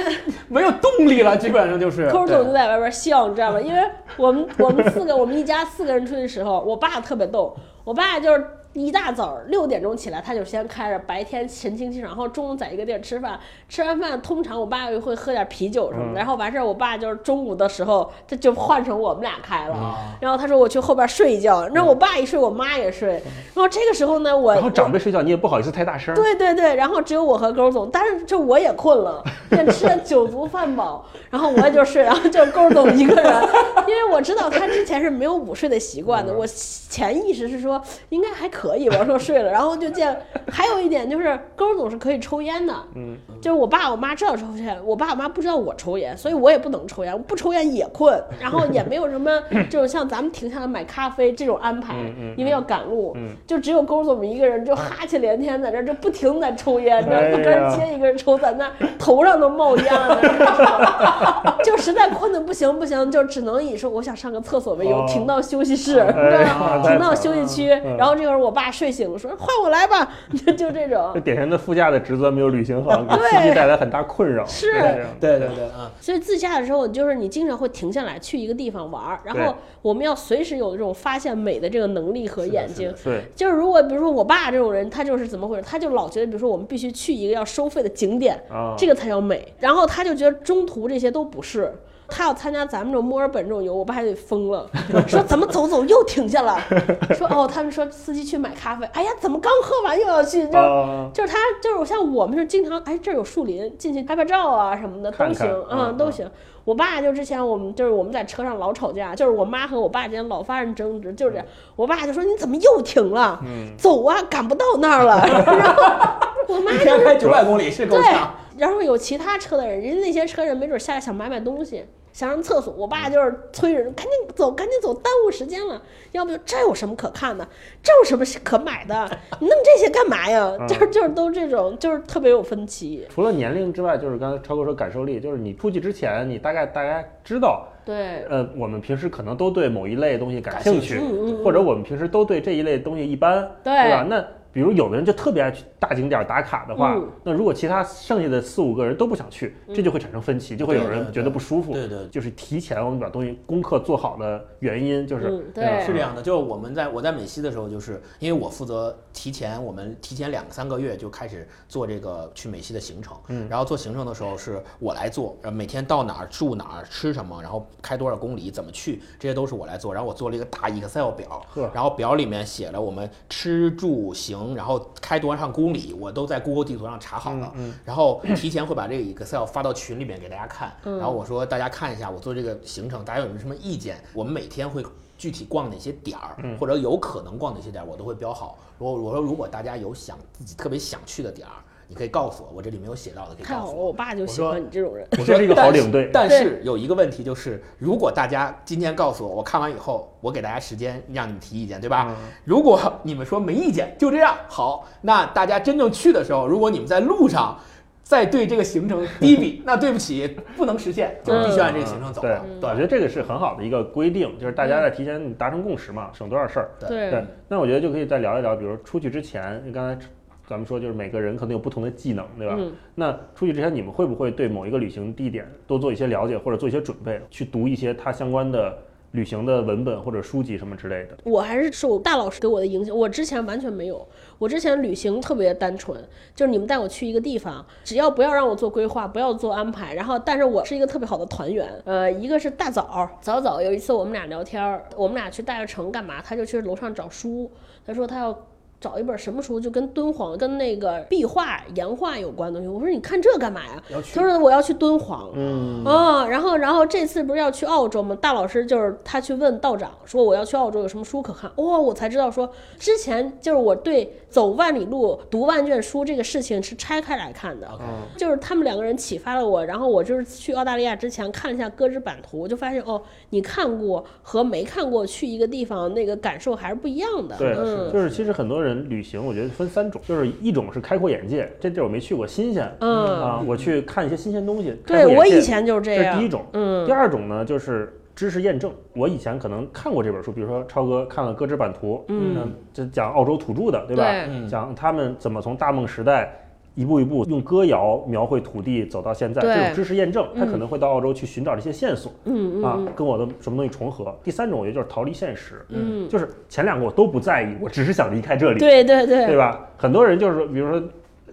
没有动力了，基本上就是。抠对总就在外边笑，你知道吗？因为我们我们四个，我们一家四个人出去的时候，我爸特别逗，我爸就是。一大早六点钟起来，他就先开着，白天神清气爽，然后中午在一个地儿吃饭，吃完饭通常我爸会喝点啤酒什么的，嗯。然后完事儿，我爸就是中午的时候，他就换成我们俩开了，啊。然后他说我去后边睡一觉，然后我爸一睡，我妈也睡，然后这个时候呢，我然后长辈睡觉，你也不好意思太大声。对对对，然后只有我和勾总，但是就我也困了，也吃了酒足饭饱，然后我也就睡，然后就勾总一个人，因为我知道他之前是没有午睡的习惯的，我潜意识是说应该还可以吧？说睡了，然后就见还有一点就是勾总是可以抽烟的，嗯，就是我爸我妈知道抽烟，我爸我妈不知道我抽烟，所以我也不能抽烟，我不抽烟也困，然后也没有什么这种 像咱们停下来买咖啡这种安排，因为要赶路，嗯。就只有勾总一个人就哈气连天在这儿就不停在抽烟，这哎呀。一根儿接一根儿抽，在那头上都冒烟了，就实在困的不行不行，就只能以说我想上个厕所为由哦。停到休息室，你知哎道吗？停到休息区，嗯然后这会儿我爸睡醒了，说换我来吧，就就这种这。典型的副驾的职责没有履行好，给司机带来很大困扰。是对对对，嗯，所以自驾的时候，就是你经常会停下来去一个地方玩儿，然后我们要随时有这种发现美的这个能力和眼睛。对，就是如果比如说我爸这种人，他就是怎么回事？他就老觉得，比如说我们必须去一个要收费的景点，啊，这个才叫美。然后他就觉得中途这些都不是。他要参加咱们这种墨尔本这种游，我爸还得疯了，说怎么走走又停下了，说哦，他们说司机去买咖啡，哎呀，怎么刚喝完又要去？就啊，就是他，就是像我们是经常，哎，这儿有树林，进去拍拍照啊什么的都行，嗯嗯都行。我爸就之前我们就是我们在车上老吵架，就是我妈和我爸之间老发生争执，就是这样。我爸就说你怎么又停了？嗯，走啊，赶不到那儿了。然后我妈一天开九百公里是够对呛。，然后有其他车的人，人家那些车人没准下来想买买东西，想上厕所，我爸就是催人赶紧走，赶紧走，耽误时间了。要不就这有什么可看的？这有什么可买的？你弄这些干嘛呀？嗯就是就是都这种，就是特别有分歧。除了年龄之外，就是刚才超哥说感受力，就是你出去之前，你大概大概知道，对，呃，我们平时可能都对某一类东西感感兴兴趣，嗯嗯嗯或者我们平时都对这一类东西一般，对吧？那比如有的人就特别爱去大景点打卡的话，嗯。那如果其他剩下的四五个人都不想去，这就会产生分歧，就会有人觉得不舒服。对对就是提前我们把东西功课做好的原因，就是、嗯对。是这样的，就是我们在我在美西的时候，就是因为我负责提前，我们提前两三个月就开始做这个去美西的行程，嗯。然后做行程的时候是我来做，然后每天到哪儿住哪儿吃什么，然后开多少公里怎么去，这些都是我来做，然后我做了一个大 Excel 表，然后表里面写了我们吃住行，然后开多少公里，我都在 Google 地图上查好了，嗯然后提前会把这个 Excel 发到群里面给大家看，嗯然后我说大家看一下我做这个行程，大家有没有什么意见？我们每天会具体逛哪些点儿，嗯或者有可能逛哪些点儿，我都会标好。我我说如果大家有想自己特别想去的点儿，你可以告诉我，我这里没有写到的可以太好了，告诉我。我爸就喜欢你这种人。我说这 是一个好领队但是有一个问题就是，如果大家今天告诉我，我看完以后，我给大家时间让你们提意见，对吧？嗯如果你们说没意见，就这样好，那大家真正去的时候，如果你们在路上再对这个行程低比，那对不起，不能实现，就必须按这个行程走对了。，我觉得这个是很好的一个规定，就是大家在提前达成共识嘛，省多少事儿。对对，，那我觉得就可以再聊一聊，比如出去之前，你刚才咱们说就是每个人可能有不同的技能，对吧？嗯那出去之前，你们会不会对某一个旅行地点多做一些了解，或者做一些准备，去读一些它相关的旅行的文本或者书籍什么之类的？我还是受大老师给我的影响，我之前完全没有。我之前旅行特别单纯，就是你们带我去一个地方，只要不要让我做规划，不要做安排，然后但是我是一个特别好的团员。呃，一个是大早早早有一次我们俩聊天儿，我们俩去大悦城干嘛？他就去楼上找书，他说他要。找一本什么书，就跟敦煌、跟那个壁画、岩画有关的东西。我说你看这干嘛呀？他说我要去敦煌。嗯哦，然后然后这次不是要去澳洲吗？大老师就是他去问道长说我要去澳洲有什么书可看？哦，我才知道说之前就是我对走万里路、读万卷书这个事情是拆开来看的。就是他们两个人启发了我，然后我就是去澳大利亚之前看了一下歌之版图，我就发现哦，你看过和没看过去一个地方那个感受还是不一样的。对，嗯就是其实很多人旅行，我觉得分三种，就是一种是开阔眼界，这地儿我没去过，新鲜嗯，啊，我去看一些新鲜东西。开对阔眼界我以前就是这样。这是第一种。嗯第二种呢，就是知识验证。我以前可能看过这本书，比如说超哥看了《歌之版图》，嗯，这讲澳洲土著的，对吧？讲他们怎么从大梦时代。一步一步用歌谣描绘土地，走到现在，这种知识验证，他可能会到澳洲去寻找这些线索、嗯嗯啊，跟我的什么东西重合。第三种，我觉得就是逃离现实，嗯，就是前两个我都不在意，我只是想离开这里，对对对。对吧？很多人就是说，比如说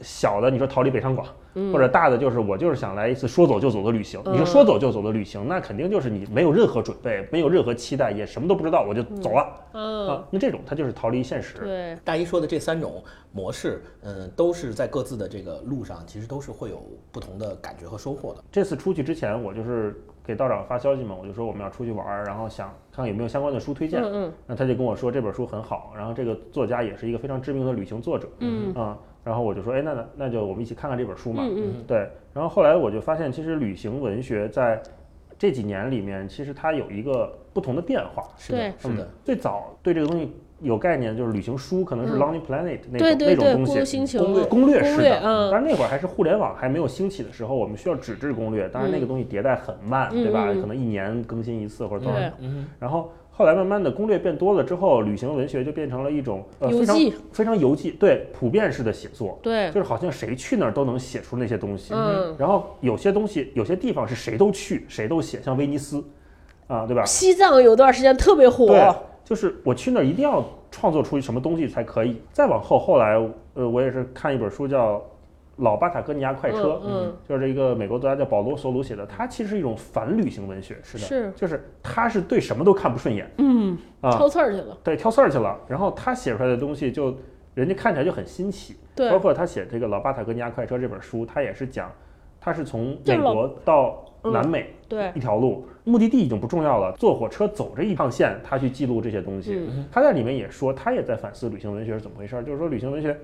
小的，你说逃离北上广，嗯或者大的就是我就是想来一次说走就走的旅行。你说说走就走的旅行，那肯定就是你没有任何准备，没有任何期待，也什么都不知道，我就走了、嗯，啊。那这种它就是逃离现实。对，大一说的这三种模式，嗯，都是在各自的这个路上，其实都是会有不同的感觉和收获的。这次出去之前，我就是给道长发消息嘛，我就说我们要出去玩儿，然后想看看有没有相关的书推荐。嗯嗯那他就跟我说这本书很好，然后这个作家也是一个非常知名的旅行作者。嗯啊、然后我就说，哎，那那那就我们一起看看这本书嘛。嗯嗯。对，然后后来我就发现，其实旅行文学在这几年里面，其实它有一个不同的变化。是的，对。是的嗯，，最早对这个东西有概念，就是旅行书，可能是嗯。Lonely Planet 那种、对对对，那种东西。星球攻略攻略式的，嗯。但是那会儿还是互联网还没有兴起的时候，我们需要纸质攻略，当然那个东西迭代很慢，嗯对吧？可能一年更新一次或者多少对。嗯。然后后来慢慢的攻略变多了之后，旅行文学就变成了一种呃非常非常游记，对普遍式的写作，对，就是好像谁去那儿都能写出那些东西。嗯，然后有些东西，有些地方是谁都去，谁都写，像威尼斯，啊，对吧？西藏有段时间特别火，对，就是我去那儿一定要创作出什么东西才可以。再往后，后来呃，我也是看一本书叫《老巴塔哥尼亚快车》，嗯就是这个美国作家叫保罗·索鲁写的，它其实是一种反旅行文学，是的，是，就是他是对什么都看不顺眼嗯，啊，挑刺儿去了，对，挑刺儿去了。然后他写出来的东西就人家看起来就很新奇，对包，括他写这个《老巴塔哥尼亚快车》这本书，他也是讲，他是从美国到南美对，一条路，目的地已经不重要了，坐火车走这一趟线，他去记录这些东西。嗯他在里面也说，他也在反思旅行文学是怎么回事儿，就是说旅行文学，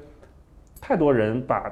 太多人把。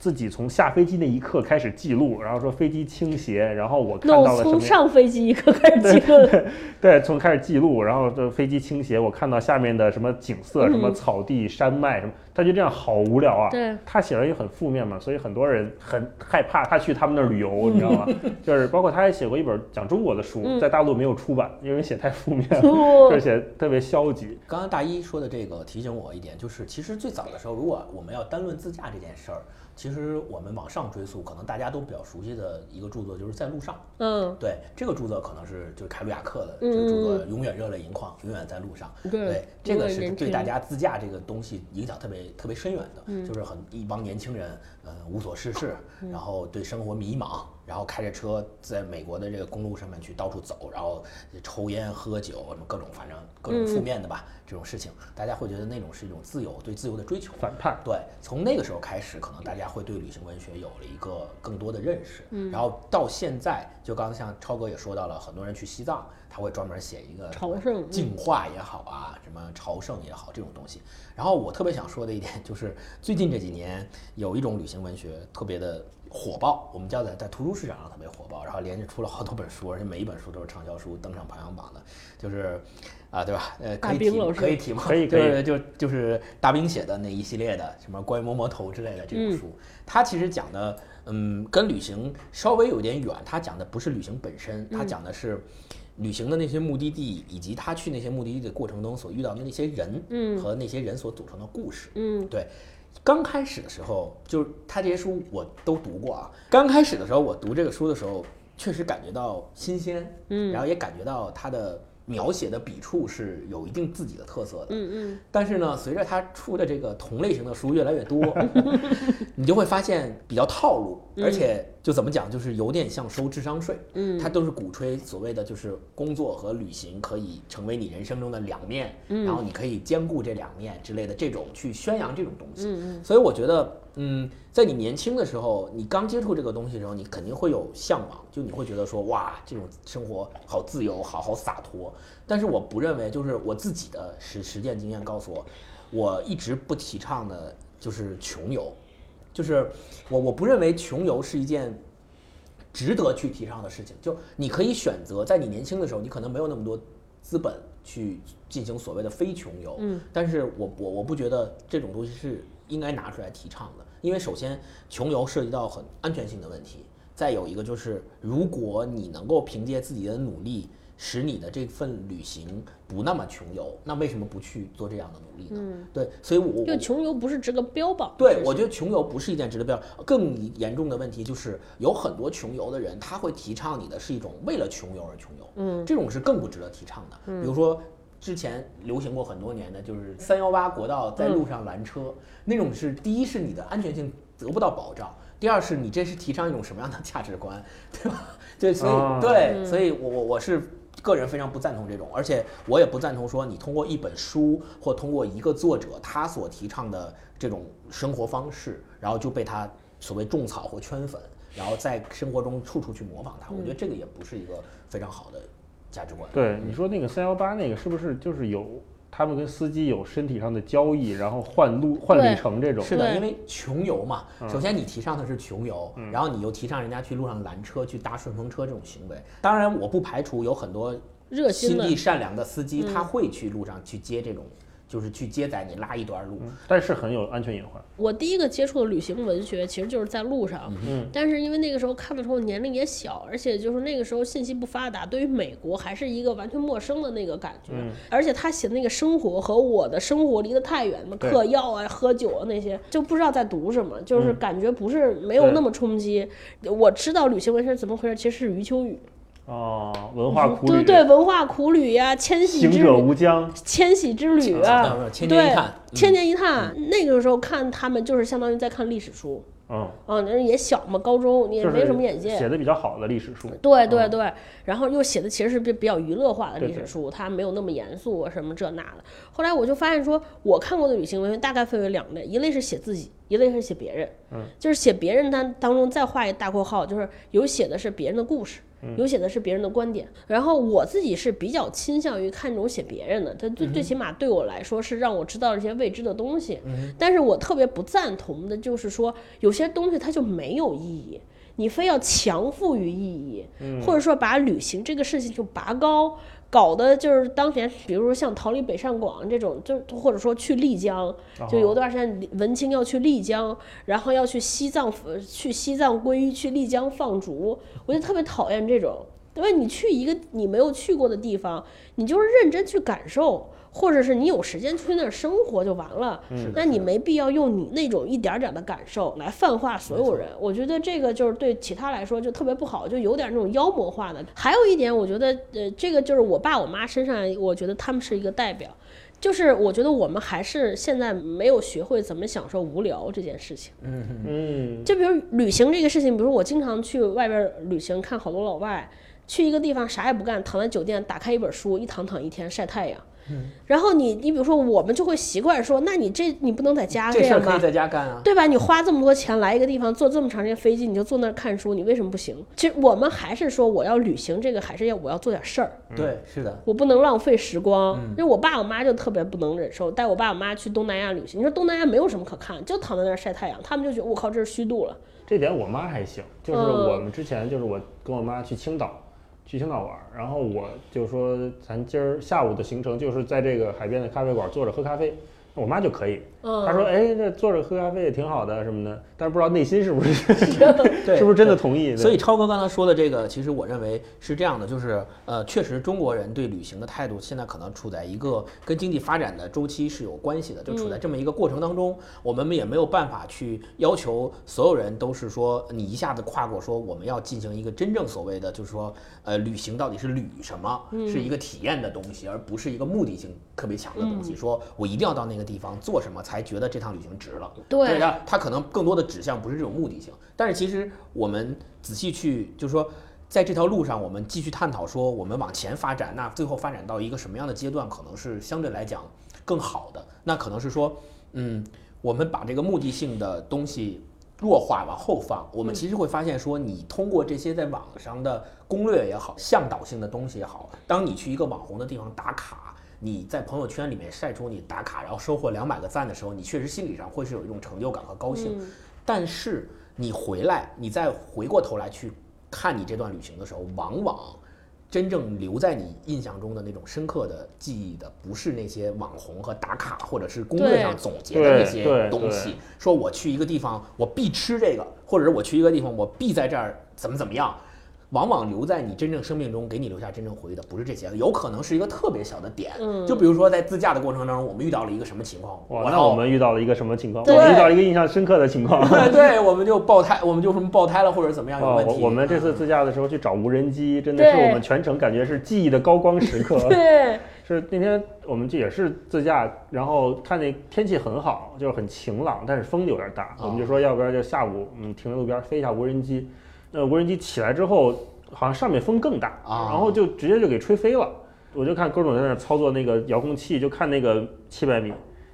自己从下飞机那一刻开始记录，然后说飞机倾斜，然后我看到了什么从上飞机一刻开始记录，对，从开始记录，然后这飞机倾斜，我看到下面的什么景色，什么嗯草地、山脉什么，他就这样好无聊啊。对，他写的也很负面嘛，所以很多人很害怕他去他们那儿旅游，你知道吗？就是包括他还写过一本讲中国的书，嗯在大陆没有出版，因为写太负面了，哦而且特别消极。刚刚大一说的这个提醒我一点，就是其实最早的时候，如果我们要单论自驾这件事儿，其实我们往上追溯，可能大家都比较熟悉的一个著作就是在路上。嗯，对，这个著作可能是就是凯鲁亚克的嗯这个著作，永远热泪盈眶，永远在路上。对，这个是对大家自驾这个东西影响特别特别深远的，就是很一帮年轻人，呃，无所事事，然后对生活迷茫，然后开着车在美国的这个公路上面去到处走，然后抽烟喝酒，什么各种反正各种负面的吧，这种事情，大家会觉得那种是一种自由，对自由的追求。反叛，对，从那个时候开始，可能大家会对旅行文学有了一个更多的认识。嗯，然后到现在，就刚才像超哥也说到了，很多人去西藏，他会专门写一个朝圣嗯净化也好啊，什么朝圣也好这种东西。然后我特别想说的一点就是，最近这几年有一种旅行文学特别的火爆，我们叫在在图书市场上特别火爆，然后连着出了好多本书，而且每一本书都是畅销书，登上排行榜的，就是。啊，对吧？呃，可以提可以提吗？可以可以就是就就是大兵写的那一系列的什么关于摸摸头之类的这种嗯书，它其实讲的，嗯，跟旅行稍微有点远。它讲的不是旅行本身，它讲的是旅行的那些目的地，以及他去那些目的地的过程中所遇到的那些人，嗯和那些人所组成的故事。嗯对，刚开始的时候，就是他这些书我都读过啊。刚开始的时候，我读这个书的时候，确实感觉到新鲜，嗯然后也感觉到他的描写的笔触是有一定自己的特色的。嗯嗯，但是呢，随着他出的这个同类型的书越来越多，你就会发现比较套路，而且就怎么讲，就是有点像收智商税。嗯，他都是鼓吹所谓的就是工作和旅行可以成为你人生中的两面，嗯然后你可以兼顾这两面之类的这种去宣扬这种东西。嗯嗯所以我觉得，嗯，在你年轻的时候，你刚接触这个东西的时候，你肯定会有向往，就你会觉得说，哇，这种生活好自由，好好洒脱。但是我不认为，就是我自己的实实践经验告诉我，我一直不提倡的就是穷游，就是我我不认为穷游是一件值得去提倡的事情。就你可以选择，在你年轻的时候，你可能没有那么多资本去进行所谓的非穷游，嗯，但是我我我不觉得这种东西是应该拿出来提倡的，因为首先穷游涉及到很安全性的问题，再有一个就是如果你能够凭借自己的努力。使你的这份旅行不那么穷游，那为什么不去做这样的努力呢？嗯，对，所以我就穷游不是值得标榜，对，我觉得穷游不是一件值得标。更严重的问题就是，有很多穷游的人，他会提倡你的是一种为了穷游而穷游，嗯这种是更不值得提倡的。比如说，之前流行过很多年的，就是三幺八国道在路上拦车，那种是第一是你的安全性得不到保障，第二是你这是提倡一种什么样的价值观，对吧？对，所以、啊对，所以我我我是。个人非常不赞同这种，而且我也不赞同说你通过一本书或通过一个作者他所提倡的这种生活方式，然后就被他所谓种草或圈粉。然后在生活中处处去模仿他。我觉得这个也不是一个非常好的价值观。对，你说那个三幺八那个是不是就是有他们跟司机有身体上的交易，然后换路换里程这种？是的，因为穷游嘛，嗯。首先你提倡的是穷游，然后你又提倡人家去路上拦车、去搭顺风车这种行为。当然，我不排除有很多热心心地善良的司机，嗯。他会去路上去接这种，就是去接载你拉一段路。嗯但是很有安全隐患。我第一个接触的旅行文学，其实就是在路上。嗯，但是因为那个时候看的时候年龄也小，而且就是那个时候信息不发达，对于美国还是一个完全陌生的那个感觉。嗯而且他写的那个生活和我的生活离得太远嘛，对嗑药啊、喝酒啊那些，就不知道在读什么，就是嗯感觉不是没有那么冲击。我知道旅行文学怎么回事，其实是余秋雨，哦，文化苦旅，对对，文化苦旅呀、迁徙行者之旅。无疆，迁徙之旅啊。啊，千年一对千年一探。那个时候看他们就是相当于在看历史书。嗯，啊，那也小嘛，高中你也没什么眼界，写的比较好的历史书。嗯对对对，然后又写的其实是比比较娱乐化的历史书，它没有那么严肃啊什么这那的。后来我就发现说，我看过的旅行文学大概分为两类，一类是写自己，一类是写别人。嗯，就是写别人当当中再画一大括号，就是有写的是别人的故事。嗯。有写的是别人的观点，然后我自己是比较倾向于看这种写别人的，他最最起码对我来说是让我知道一些未知的东西。但是我特别不赞同的就是说，有些东西它就没有意义，你非要强赋予意义，或者说把旅行这个事情就拔高，搞得就是当年，比如说像逃离北上广这种，就或者说去丽江，就有段时间文青要去丽江，然后要去西藏，呃去西藏皈依，去丽江放逐，我就特别讨厌这种。因为你去一个你没有去过的地方，你就是认真去感受，或者是你有时间去那儿生活就完了。那你没必要用你那种一点点儿的感受来泛化所有人。我觉得这个就是对其他来说就特别不好，就有点那种妖魔化的。还有一点，我觉得呃，这个就是我爸我妈身上，我觉得他们是一个代表。就是我觉得我们还是现在没有学会怎么享受无聊这件事情。嗯，就比如旅行这个事情，比如我经常去外边旅行，看好多老外去一个地方啥也不干，躺在酒店打开一本书，一躺躺一天晒太阳。然后你你比如说我们就会习惯说，那你这你不能在家样吧这事儿可以？在家干啊。对吧？你花这么多钱来一个地方，坐这么长时间飞机，你就坐那儿看书，你为什么不行？其实我们还是说，我要旅行这个，还是要我要做点事儿，对，是的，我不能浪费时光。嗯因为我爸我妈就特别不能忍受，带我爸我妈去东南亚旅行。你说东南亚没有什么可看，就躺在那儿晒太阳，他们就觉得我靠，这是虚度了。这点我妈还行，就是嗯我们之前就是我跟我妈去青岛，去青岛玩，然后我就说咱今儿下午的行程就是在这个海边的咖啡馆坐着喝咖啡，我妈就可以，嗯，她说哎这坐着喝咖啡也挺好的什么的，但是不知道内心是不是 对，是不是真的同意，所以超哥刚才说的这个，其实我认为是这样的，就是呃，确实中国人对旅行的态度现在可能处在一个跟经济发展的周期是有关系的，就处在这么一个过程当中，我们也没有办法去要求所有人都是说你一下子跨过说我们要进行一个真正所谓的就是说呃旅行到底是旅什么，是一个体验的东西，而不是一个目的性特别强的东西，说我一定要到那个地方做什么才觉得这趟旅行值了。对它它可能更多的指向不是这种目的性，但是其实我们仔细去，就是说，在这条路上，我们继续探讨说，我们往前发展，那最后发展到一个什么样的阶段，可能是相对来讲更好的。那可能是说，嗯，我们把这个目的性的东西弱化往后放，我们其实会发现说，你通过这些在网上的攻略也好，向导性的东西也好，当你去一个网红的地方打卡。你在朋友圈里面晒出你打卡，然后收获两百个赞的时候，你确实心理上会是有一种成就感和高兴。嗯但是你回来，你再回过头来去看你这段旅行的时候，往往真正留在你印象中的那种深刻的记忆的，不是那些网红和打卡，或者是攻略上总结的那些东西。说我去一个地方，我必吃这个，或者是我去一个地方，我必在这儿怎么怎么样。往往留在你真正生命中，给你留下真正回忆的不是这些，有可能是一个特别小的点。嗯就比如说在自驾的过程当中，我们遇到了一个什么情况，哇，那我们遇到了一个什么情况？我们遇到了一个印象深刻的情况。对，我们就爆胎，我们就什么爆胎了，或者怎么样有哦，问题。我我们这次自驾的时候去找无人机，真的是我们全程感觉是记忆的高光时刻。对，是那天我们这也是自驾，然后看那天气很好，就是很晴朗，但是风有点大，我们就说要不然就下午嗯停在路边飞一下无人机。那无人机起来之后，好像上面风更大，啊然后就直接就给吹飞了。我就看各种在那儿操作那个遥控器，就看那个七百米、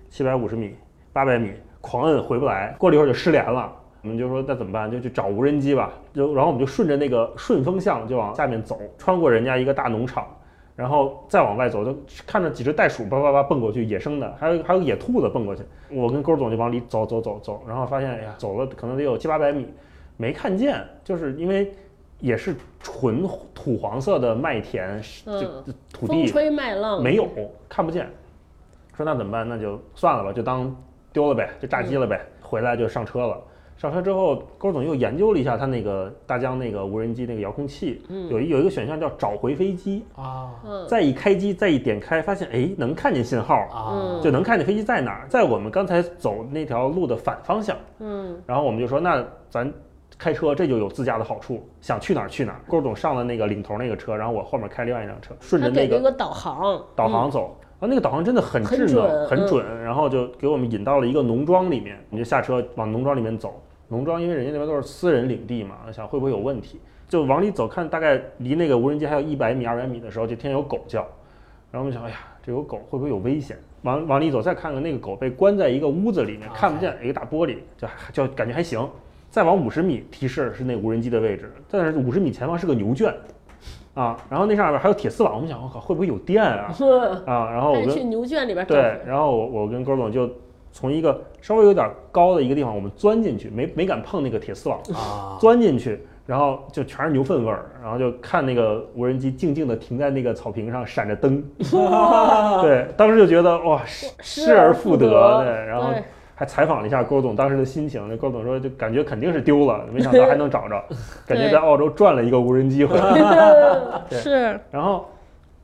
七百五十米、八百米狂摁回不来，过了一会儿就失联了。我们就说那怎么办？就去找无人机吧。就然后我们就顺着那个顺风向就往下面走，穿过人家一个大农场，然后再往外走，就看着几只袋鼠叭叭叭蹦过去，野生的，还有还有野兔子蹦过去。我跟勾总就往里走走走走，然后发现哎呀，走了可能得有七八百米，没看见，就是因为也是纯土黄色的麦田，就嗯就土地风吹麦浪没有看不见。说那怎么办？那就算了吧，就当丢了呗，就炸机了呗。回来就上车了。上车之后，郭总又研究了一下他那个大疆那个无人机那个遥控器，有一有一个选项叫找回飞机。啊嗯再一开机，再一点开，发现哎能看见信号，啊嗯就能看见飞机在哪儿，在我们刚才走那条路的反方向。嗯然后我们就说，那咱开车这就有自驾的好处，想去哪儿去哪儿。郭总上了那个领头那个车，然后我后面开另外一辆车，顺着那个给个导航，导航走。然后那个导航真的很很智能，很准，然后就给我们引到了一个农庄里面，我们就下车往农庄里面走。农庄因为人家那边都是私人领地嘛，想会不会有问题，就往里走，看大概离那个无人机还有一百米、二百米的时候，就听见有狗叫，然后我们想，哎呀，这有狗会不会有危险？往往里走，再看看那个狗被关在一个屋子里面，看不见，一个大玻璃，就还就感觉还行。再往五十米，提示是那无人机的位置，但是五十米前方是个牛圈，啊，然后那上面还有铁丝网，我们想，我靠，会不会有电啊？啊，然后我跟还得去牛圈里边找对，然后我我跟勾总就从一个稍微有点高的一个地方，我们钻进去，没没敢碰那个铁丝网，啊！钻进去，然后就全是牛粪味儿，然后就看那个无人机静静地停在那个草坪上，闪着灯，对，当时就觉得哇，失失而复得，对，然后对还采访了一下郭总当时的心情，那郭总说就感觉肯定是丢了，没想到还能找着，感觉在澳洲赚了一个无人机回来。对是然后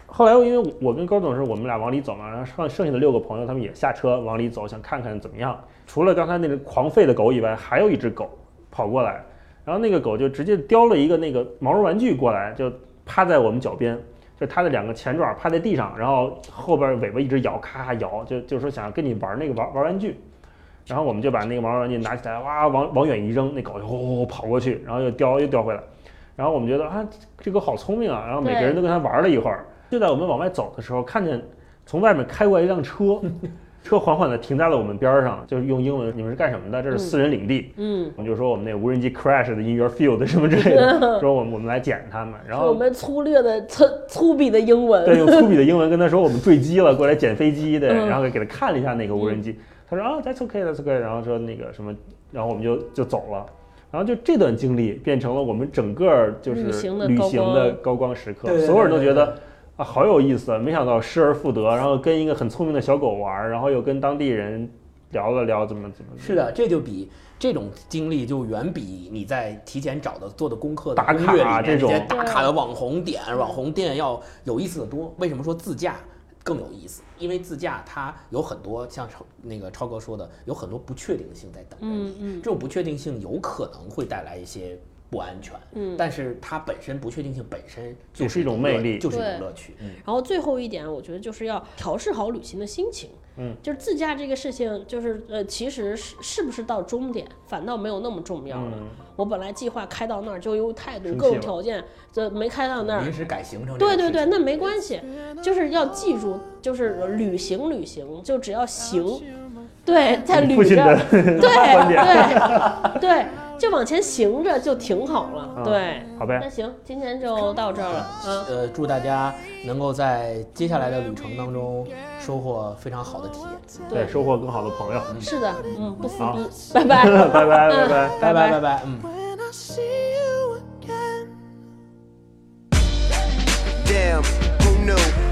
后来因为我跟高总是我们俩往里走嘛，然后剩剩下的六个朋友他们也下车往里走，想看看怎么样。除了刚才那个狂吠的狗以外，还有一只狗跑过来，然后那个狗就直接叼了一个那个毛绒玩具过来，就趴在我们脚边。就它的两个前爪趴在地上，然后后边尾巴一直摇，咔咔摇，就就说想跟你玩那个玩玩玩具，然后我们就把那个毛绒玩具拿起来，哇，往往远一扔，那狗就呼跑过去，然后又叼又叼回来，然后我们觉得啊，这狗好聪明啊，然后每个人都跟它玩了一会儿。就在我们往外走的时候，看见从外面开过来一辆车，车缓缓地停在了我们边儿上，就是用英文，你们是干什么的？这是私人领地。嗯，我们就说我们那无人机 crash 的 in your field 什么之类的，说我们我们来捡它们，然后我们粗略的粗粗鄙的英文，对，用粗鄙的英文跟他说我们坠机了，过来捡飞机，对，嗯然后给他看了一下那个无人机，他说啊，that's okay，that's okay，然后说那个什么，然后我们就就走了。然后就这段经历变成了我们整个就是旅行的高光。时刻，所有人都觉得啊好有意思，没想到失而复得，然后跟一个很聪明的小狗玩，然后又跟当地人聊了聊怎么怎么是的，这就比这种经历就远比你在提前找的做的功课攻略里面卡这种打卡的网红点、网红店要有意思的多。为什么说自驾更有意思？因为自驾它有很多像超那个超哥说的，有很多不确定性在等着你。嗯嗯这种不确定性有可能会带来一些不安全，嗯。但是它本身不确定性本身就是一种魅力就是一种乐趣。嗯，然后最后一点，我觉得就是要调试好旅行的心情。嗯，就是自驾这个事情，就是呃，其实是是不是到终点，反倒没有那么重要了。嗯我本来计划开到那儿，就有态度各种条件，这没开到那儿临，时改行程对对对，那没关系，就是要记住，就是旅行旅行，就只要行，对，在父旅着对对对，就往前行着就挺好了，嗯对。好呗那，行，今天就到这儿了，嗯，呃，祝大家能够在接下来的旅程当中收获非常好的体验。对，收获更好的朋友，是的，嗯，不撕逼，拜拜。拜拜 拜拜。拜拜拜拜，嗯。when I see you again. Damn, who knew?